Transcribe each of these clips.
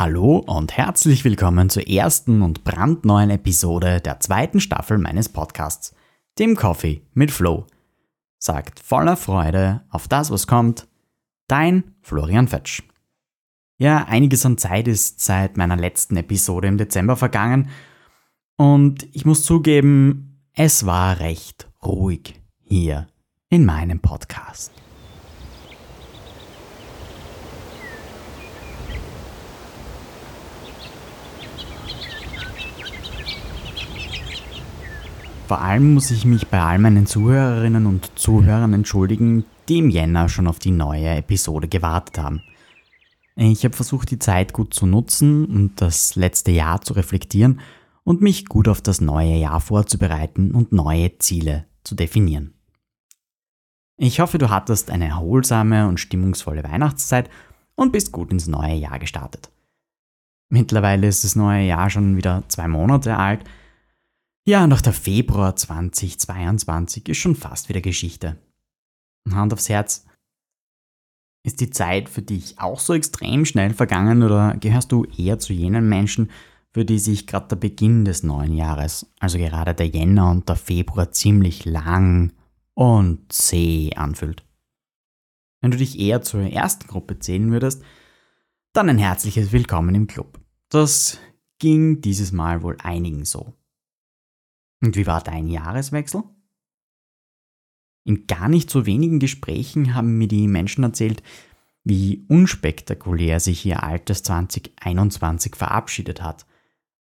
Hallo und herzlich willkommen zur ersten und brandneuen Episode der zweiten Staffel meines Podcasts, dem Coffee mit Flo. Sagt voller Freude auf das, was kommt, dein Florian Fetsch. Ja, einiges an Zeit ist seit meiner letzten Episode im Dezember vergangen und ich muss zugeben, es war recht ruhig hier in meinem Podcast. Vor allem muss ich mich bei all meinen Zuhörerinnen und Zuhörern entschuldigen, die im Jänner schon auf die neue Episode gewartet haben. Ich habe versucht, die Zeit gut zu nutzen und das letzte Jahr zu reflektieren und mich gut auf das neue Jahr vorzubereiten und neue Ziele zu definieren. Ich hoffe, du hattest eine erholsame und stimmungsvolle Weihnachtszeit und bist gut ins neue Jahr gestartet. Mittlerweile ist das neue Jahr schon wieder zwei Monate alt ja, nach der Februar 2022 ist schon fast wieder Geschichte. Hand aufs Herz. Ist die Zeit für dich auch so extrem schnell vergangen oder gehörst du eher zu jenen Menschen, für die sich gerade der Beginn des neuen Jahres, also gerade der Jänner und der Februar ziemlich lang und zäh anfühlt? Wenn du dich eher zur ersten Gruppe zählen würdest, dann ein herzliches Willkommen im Club. Das ging dieses Mal wohl einigen so. Und wie war dein Jahreswechsel? In gar nicht so wenigen Gesprächen haben mir die Menschen erzählt, wie unspektakulär sich ihr altes 2021 verabschiedet hat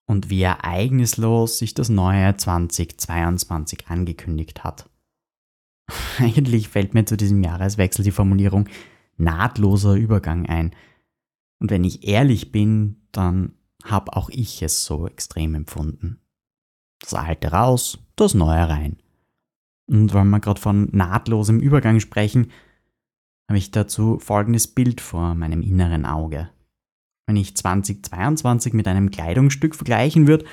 und wie ereignislos sich das neue 2022 angekündigt hat. Eigentlich fällt mir zu diesem Jahreswechsel die Formulierung nahtloser Übergang ein. Und wenn ich ehrlich bin, dann habe auch ich es so extrem empfunden. Das Alte raus, das Neue rein. Und weil wir gerade von nahtlosem Übergang sprechen, habe ich dazu folgendes Bild vor meinem inneren Auge. Wenn ich 2022 mit einem Kleidungsstück vergleichen würde,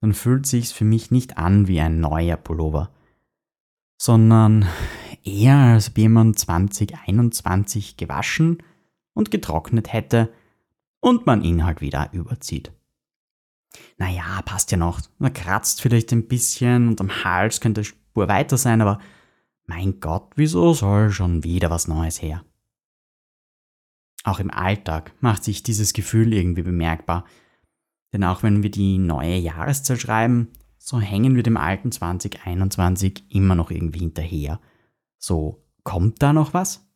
dann fühlt sich's für mich nicht an wie ein neuer Pullover, sondern eher als ob jemand 2021 gewaschen und getrocknet hätte und man ihn halt wieder überzieht naja, passt ja noch. Man kratzt vielleicht ein bisschen und am Hals könnte die Spur weiter sein, aber mein Gott, wieso soll schon wieder was Neues her? Auch im Alltag macht sich dieses Gefühl irgendwie bemerkbar. Denn auch wenn wir die neue Jahreszahl schreiben, so hängen wir dem alten 2021 immer noch irgendwie hinterher. So, kommt da noch was?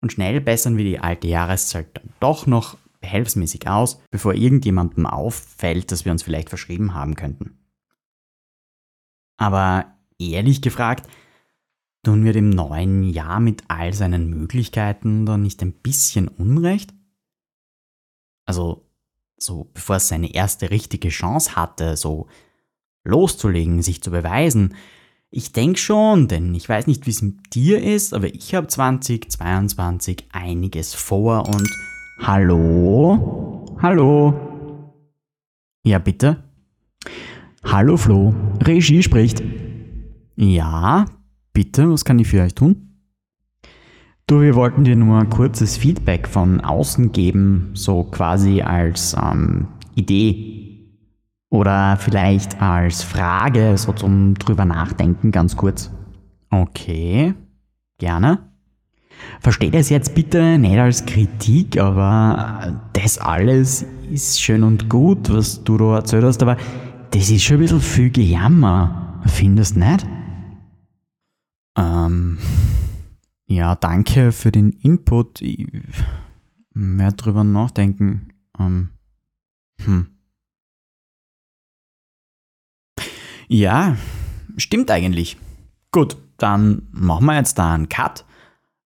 Und schnell bessern wir die alte Jahreszahl dann doch noch behelfsmäßig aus, bevor irgendjemandem auffällt, dass wir uns vielleicht verschrieben haben könnten. Aber ehrlich gefragt, tun wir dem neuen Jahr mit all seinen Möglichkeiten dann nicht ein bisschen Unrecht? Also, so bevor es seine erste richtige Chance hatte, so loszulegen, sich zu beweisen, ich denke schon, denn ich weiß nicht, wie es mit dir ist, aber ich habe 2022 einiges vor und Hallo? Hallo? Ja, bitte? Hallo Flo, Regie spricht. Ja, bitte, was kann ich für euch tun? Du, wir wollten dir nur ein kurzes Feedback von außen geben, so quasi als ähm, Idee. Oder vielleicht als Frage, so zum drüber nachdenken, ganz kurz. Okay, gerne. Versteht es jetzt bitte nicht als Kritik, aber das alles ist schön und gut, was du da erzählt hast, aber das ist schon ein bisschen viel Gejammer. Findest du nicht? Ähm, ja, danke für den Input. Ich werde drüber nachdenken. Ähm, hm. Ja, stimmt eigentlich. Gut, dann machen wir jetzt da einen Cut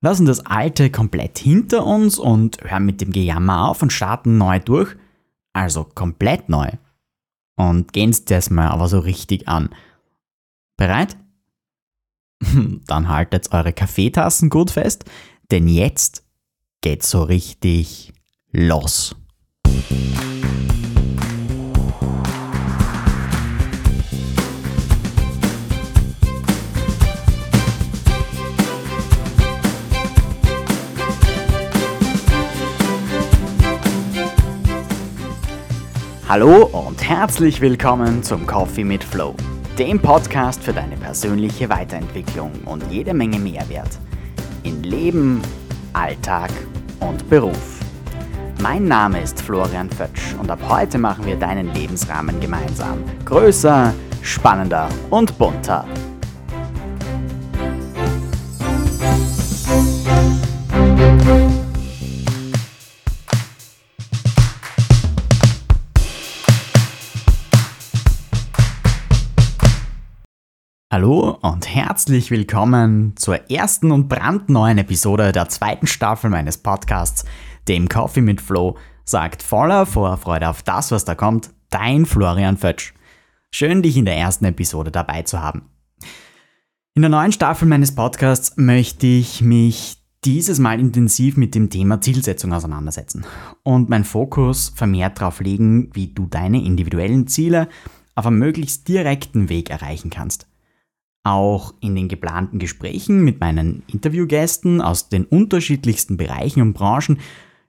lassen das Alte komplett hinter uns und hören mit dem Gejammer auf und starten neu durch. Also komplett neu. Und gehen's mal aber so richtig an. Bereit? Dann haltet eure Kaffeetassen gut fest, denn jetzt geht's so richtig los. Hallo und herzlich willkommen zum Coffee mit Flow, dem Podcast für deine persönliche Weiterentwicklung und jede Menge Mehrwert in Leben, Alltag und Beruf. Mein Name ist Florian Fötsch und ab heute machen wir deinen Lebensrahmen gemeinsam größer, spannender und bunter. Hallo und herzlich willkommen zur ersten und brandneuen Episode der zweiten Staffel meines Podcasts, dem Coffee mit Flo, sagt voller Vorfreude auf das, was da kommt, dein Florian Fötsch. Schön, dich in der ersten Episode dabei zu haben. In der neuen Staffel meines Podcasts möchte ich mich dieses Mal intensiv mit dem Thema Zielsetzung auseinandersetzen und meinen Fokus vermehrt darauf legen, wie du deine individuellen Ziele auf einem möglichst direkten Weg erreichen kannst. Auch in den geplanten Gesprächen mit meinen Interviewgästen aus den unterschiedlichsten Bereichen und Branchen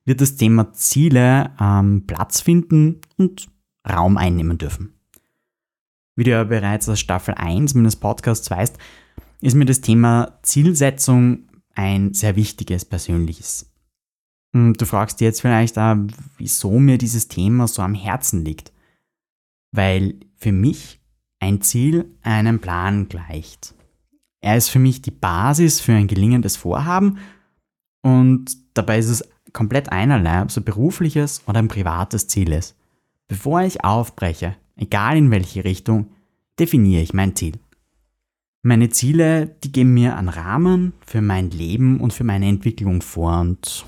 wird das Thema Ziele ähm, Platz finden und Raum einnehmen dürfen. Wie du ja bereits aus Staffel 1 meines Podcasts weißt, ist mir das Thema Zielsetzung ein sehr wichtiges persönliches. Und du fragst dir jetzt vielleicht, auch, wieso mir dieses Thema so am Herzen liegt. Weil für mich ein Ziel einem Plan gleicht. Er ist für mich die Basis für ein gelingendes Vorhaben und dabei ist es komplett einerlei, ob es ein berufliches oder ein privates Ziel ist. Bevor ich aufbreche, egal in welche Richtung, definiere ich mein Ziel. Meine Ziele, die geben mir einen Rahmen für mein Leben und für meine Entwicklung vor und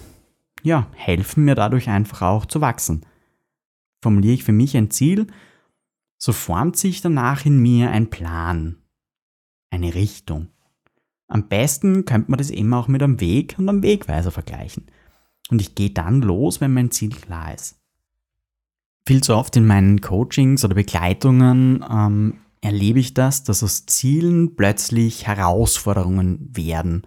ja, helfen mir dadurch einfach auch zu wachsen. Formuliere ich für mich ein Ziel, so formt sich danach in mir ein Plan, eine Richtung. Am besten könnte man das eben auch mit einem Weg und einem Wegweiser vergleichen. Und ich gehe dann los, wenn mein Ziel klar ist. Viel zu oft in meinen Coachings oder Begleitungen ähm, erlebe ich das, dass aus Zielen plötzlich Herausforderungen werden.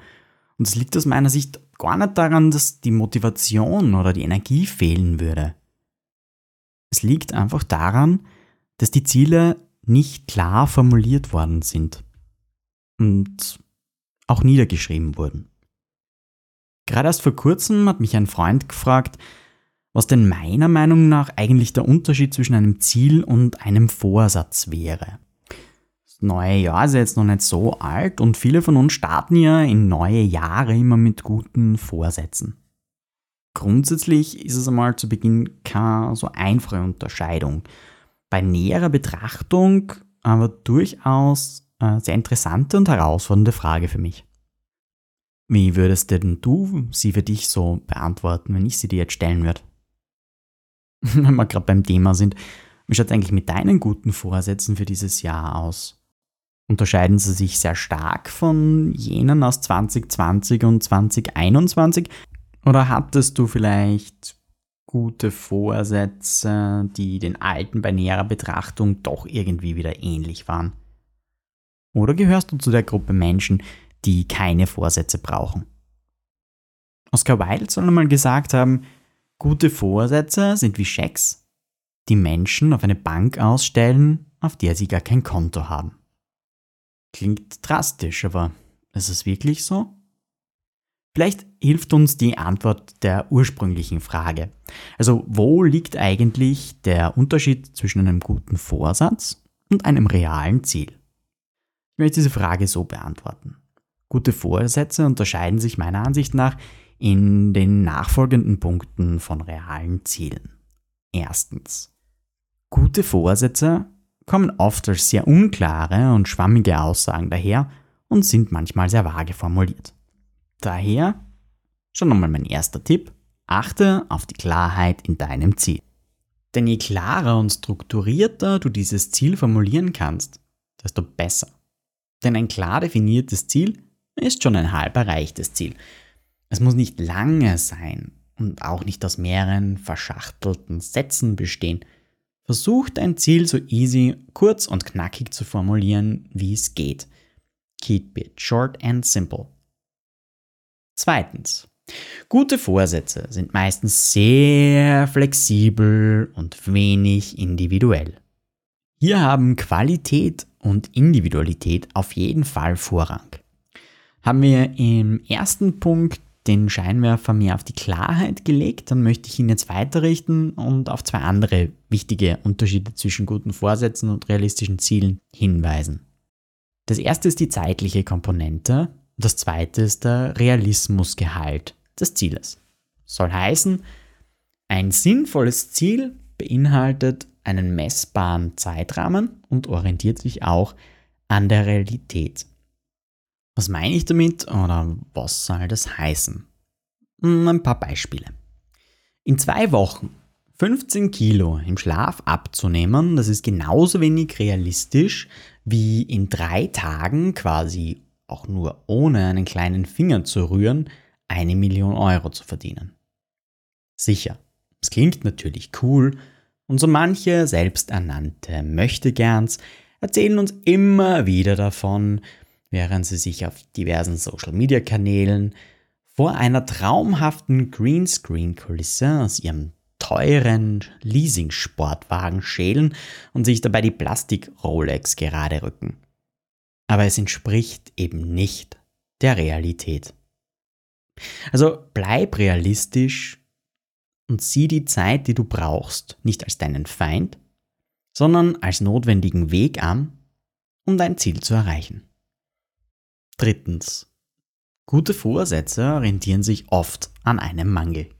Und es liegt aus meiner Sicht gar nicht daran, dass die Motivation oder die Energie fehlen würde. Es liegt einfach daran, dass die Ziele nicht klar formuliert worden sind und auch niedergeschrieben wurden. Gerade erst vor kurzem hat mich ein Freund gefragt, was denn meiner Meinung nach eigentlich der Unterschied zwischen einem Ziel und einem Vorsatz wäre. Das neue Jahr ist jetzt noch nicht so alt und viele von uns starten ja in neue Jahre immer mit guten Vorsätzen. Grundsätzlich ist es einmal zu Beginn keine so einfache Unterscheidung bei näherer Betrachtung aber durchaus eine äh, sehr interessante und herausfordernde Frage für mich. Wie würdest denn du sie für dich so beantworten, wenn ich sie dir jetzt stellen würde? wenn wir gerade beim Thema sind, wie schaut es eigentlich mit deinen guten Vorsätzen für dieses Jahr aus? Unterscheiden sie sich sehr stark von jenen aus 2020 und 2021? Oder hattest du vielleicht gute Vorsätze, die den alten bei näherer Betrachtung doch irgendwie wieder ähnlich waren? Oder gehörst du zu der Gruppe Menschen, die keine Vorsätze brauchen? Oscar Wilde soll einmal gesagt haben, gute Vorsätze sind wie Schecks, die Menschen auf eine Bank ausstellen, auf der sie gar kein Konto haben. Klingt drastisch, aber ist es wirklich so? Vielleicht hilft uns die Antwort der ursprünglichen Frage. Also wo liegt eigentlich der Unterschied zwischen einem guten Vorsatz und einem realen Ziel? Ich möchte diese Frage so beantworten. Gute Vorsätze unterscheiden sich meiner Ansicht nach in den nachfolgenden Punkten von realen Zielen. Erstens. Gute Vorsätze kommen oft als sehr unklare und schwammige Aussagen daher und sind manchmal sehr vage formuliert. Daher schon nochmal mein erster Tipp, achte auf die Klarheit in deinem Ziel. Denn je klarer und strukturierter du dieses Ziel formulieren kannst, desto besser. Denn ein klar definiertes Ziel ist schon ein halb erreichtes Ziel. Es muss nicht lange sein und auch nicht aus mehreren verschachtelten Sätzen bestehen. Versuch dein Ziel so easy, kurz und knackig zu formulieren, wie es geht. Keep it short and simple. Zweitens. Gute Vorsätze sind meistens sehr flexibel und wenig individuell. Hier haben Qualität und Individualität auf jeden Fall Vorrang. Haben wir im ersten Punkt den Scheinwerfer mehr auf die Klarheit gelegt, dann möchte ich ihn jetzt weiterrichten und auf zwei andere wichtige Unterschiede zwischen guten Vorsätzen und realistischen Zielen hinweisen. Das erste ist die zeitliche Komponente, das zweite ist der Realismusgehalt des Zieles. Soll heißen, ein sinnvolles Ziel beinhaltet einen messbaren Zeitrahmen und orientiert sich auch an der Realität. Was meine ich damit oder was soll das heißen? Hm, ein paar Beispiele. In zwei Wochen 15 Kilo im Schlaf abzunehmen, das ist genauso wenig realistisch wie in drei Tagen quasi auch nur ohne einen kleinen Finger zu rühren, eine Million Euro zu verdienen. Sicher, es klingt natürlich cool und so manche selbsternannte Möchtegerns erzählen uns immer wieder davon, während sie sich auf diversen Social-Media-Kanälen vor einer traumhaften Greenscreen-Kulisse aus ihrem teuren Leasing-Sportwagen schälen und sich dabei die Plastik-Rolex gerade rücken. Aber es entspricht eben nicht der Realität. Also bleib realistisch und sieh die Zeit, die du brauchst, nicht als deinen Feind, sondern als notwendigen Weg an, um dein Ziel zu erreichen. Drittens. Gute Vorsätze orientieren sich oft an einem Mangel.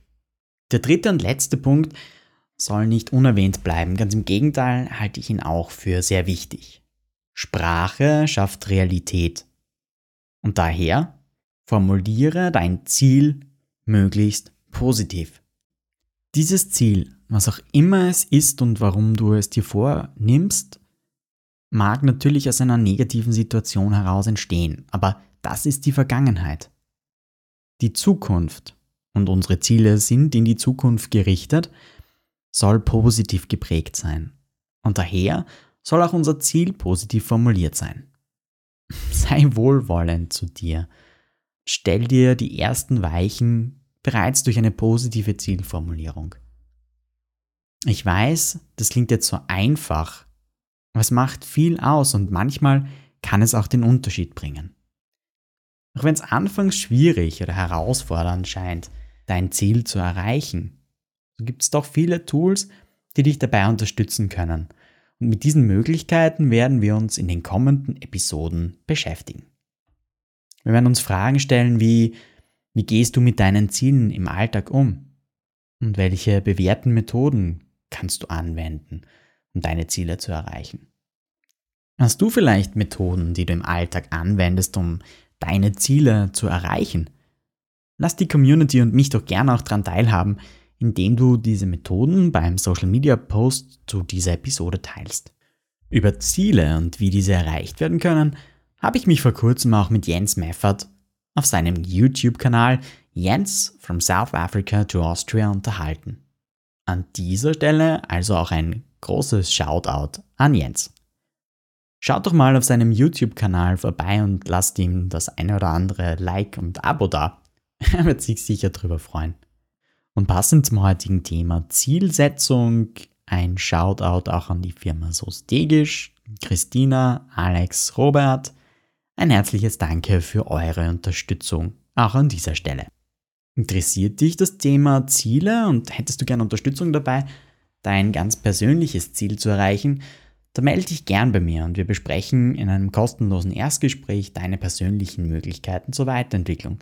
Der dritte und letzte Punkt soll nicht unerwähnt bleiben, ganz im Gegenteil halte ich ihn auch für sehr wichtig. Sprache schafft Realität. Und daher Formuliere dein Ziel möglichst positiv. Dieses Ziel, was auch immer es ist und warum du es dir vornimmst, mag natürlich aus einer negativen Situation heraus entstehen, aber das ist die Vergangenheit. Die Zukunft, und unsere Ziele sind in die Zukunft gerichtet, soll positiv geprägt sein. Und daher soll auch unser Ziel positiv formuliert sein. Sei wohlwollend zu dir Stell dir die ersten Weichen bereits durch eine positive Zielformulierung. Ich weiß, das klingt jetzt so einfach, aber es macht viel aus und manchmal kann es auch den Unterschied bringen. Auch wenn es anfangs schwierig oder herausfordernd scheint, dein Ziel zu erreichen, so gibt es doch viele Tools, die dich dabei unterstützen können. Und mit diesen Möglichkeiten werden wir uns in den kommenden Episoden beschäftigen. Wir werden uns Fragen stellen wie, wie gehst du mit deinen Zielen im Alltag um? Und welche bewährten Methoden kannst du anwenden, um deine Ziele zu erreichen? Hast du vielleicht Methoden, die du im Alltag anwendest, um deine Ziele zu erreichen? Lass die Community und mich doch gerne auch daran teilhaben, indem du diese Methoden beim Social Media Post zu dieser Episode teilst. Über Ziele und wie diese erreicht werden können, habe ich mich vor kurzem auch mit Jens Meffert auf seinem YouTube-Kanal Jens from South Africa to Austria unterhalten. An dieser Stelle also auch ein großes Shoutout an Jens. Schaut doch mal auf seinem YouTube-Kanal vorbei und lasst ihm das eine oder andere Like und Abo da. Er wird sich sicher drüber freuen. Und passend zum heutigen Thema Zielsetzung, ein Shoutout auch an die Firma Sostegisch, Christina, Alex, Robert, ein herzliches Danke für eure Unterstützung, auch an dieser Stelle. Interessiert dich das Thema Ziele und hättest du gerne Unterstützung dabei, dein ganz persönliches Ziel zu erreichen, dann melde dich gern bei mir und wir besprechen in einem kostenlosen Erstgespräch deine persönlichen Möglichkeiten zur Weiterentwicklung.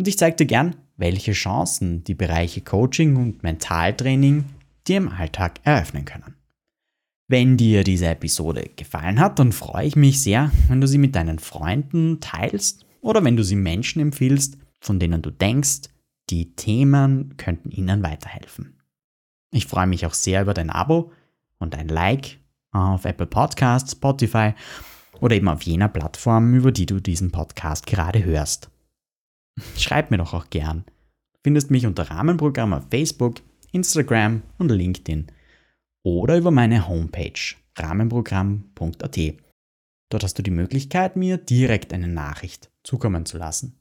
Und ich zeige dir gern, welche Chancen die Bereiche Coaching und Mentaltraining dir im Alltag eröffnen können. Wenn dir diese Episode gefallen hat, dann freue ich mich sehr, wenn du sie mit deinen Freunden teilst oder wenn du sie Menschen empfiehlst, von denen du denkst, die Themen könnten ihnen weiterhelfen. Ich freue mich auch sehr über dein Abo und ein Like auf Apple Podcasts, Spotify oder eben auf jener Plattform, über die du diesen Podcast gerade hörst. Schreib mir doch auch gern. Findest mich unter Rahmenprogramm auf Facebook, Instagram und LinkedIn oder über meine Homepage rahmenprogramm.at. Dort hast du die Möglichkeit, mir direkt eine Nachricht zukommen zu lassen.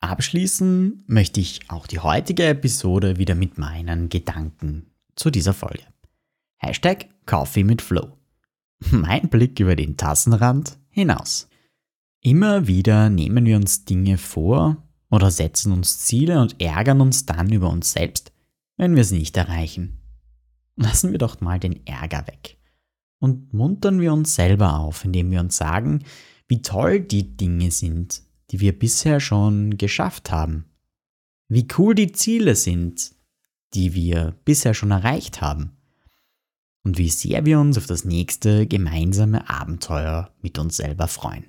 Abschließen möchte ich auch die heutige Episode wieder mit meinen Gedanken zu dieser Folge. Hashtag Coffee mit Flow. Mein Blick über den Tassenrand hinaus. Immer wieder nehmen wir uns Dinge vor oder setzen uns Ziele und ärgern uns dann über uns selbst, wenn wir sie nicht erreichen. Lassen wir doch mal den Ärger weg und muntern wir uns selber auf, indem wir uns sagen, wie toll die Dinge sind, die wir bisher schon geschafft haben. Wie cool die Ziele sind, die wir bisher schon erreicht haben. Und wie sehr wir uns auf das nächste gemeinsame Abenteuer mit uns selber freuen.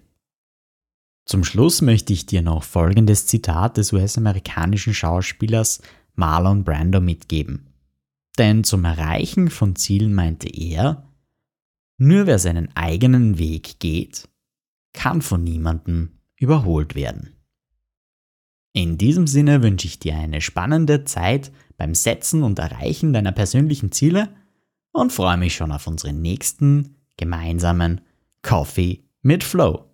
Zum Schluss möchte ich dir noch folgendes Zitat des US-amerikanischen Schauspielers Marlon Brando mitgeben. Denn zum Erreichen von Zielen meinte er, nur wer seinen eigenen Weg geht, kann von niemandem überholt werden. In diesem Sinne wünsche ich dir eine spannende Zeit beim Setzen und Erreichen deiner persönlichen Ziele und freue mich schon auf unseren nächsten gemeinsamen Coffee mit Flow.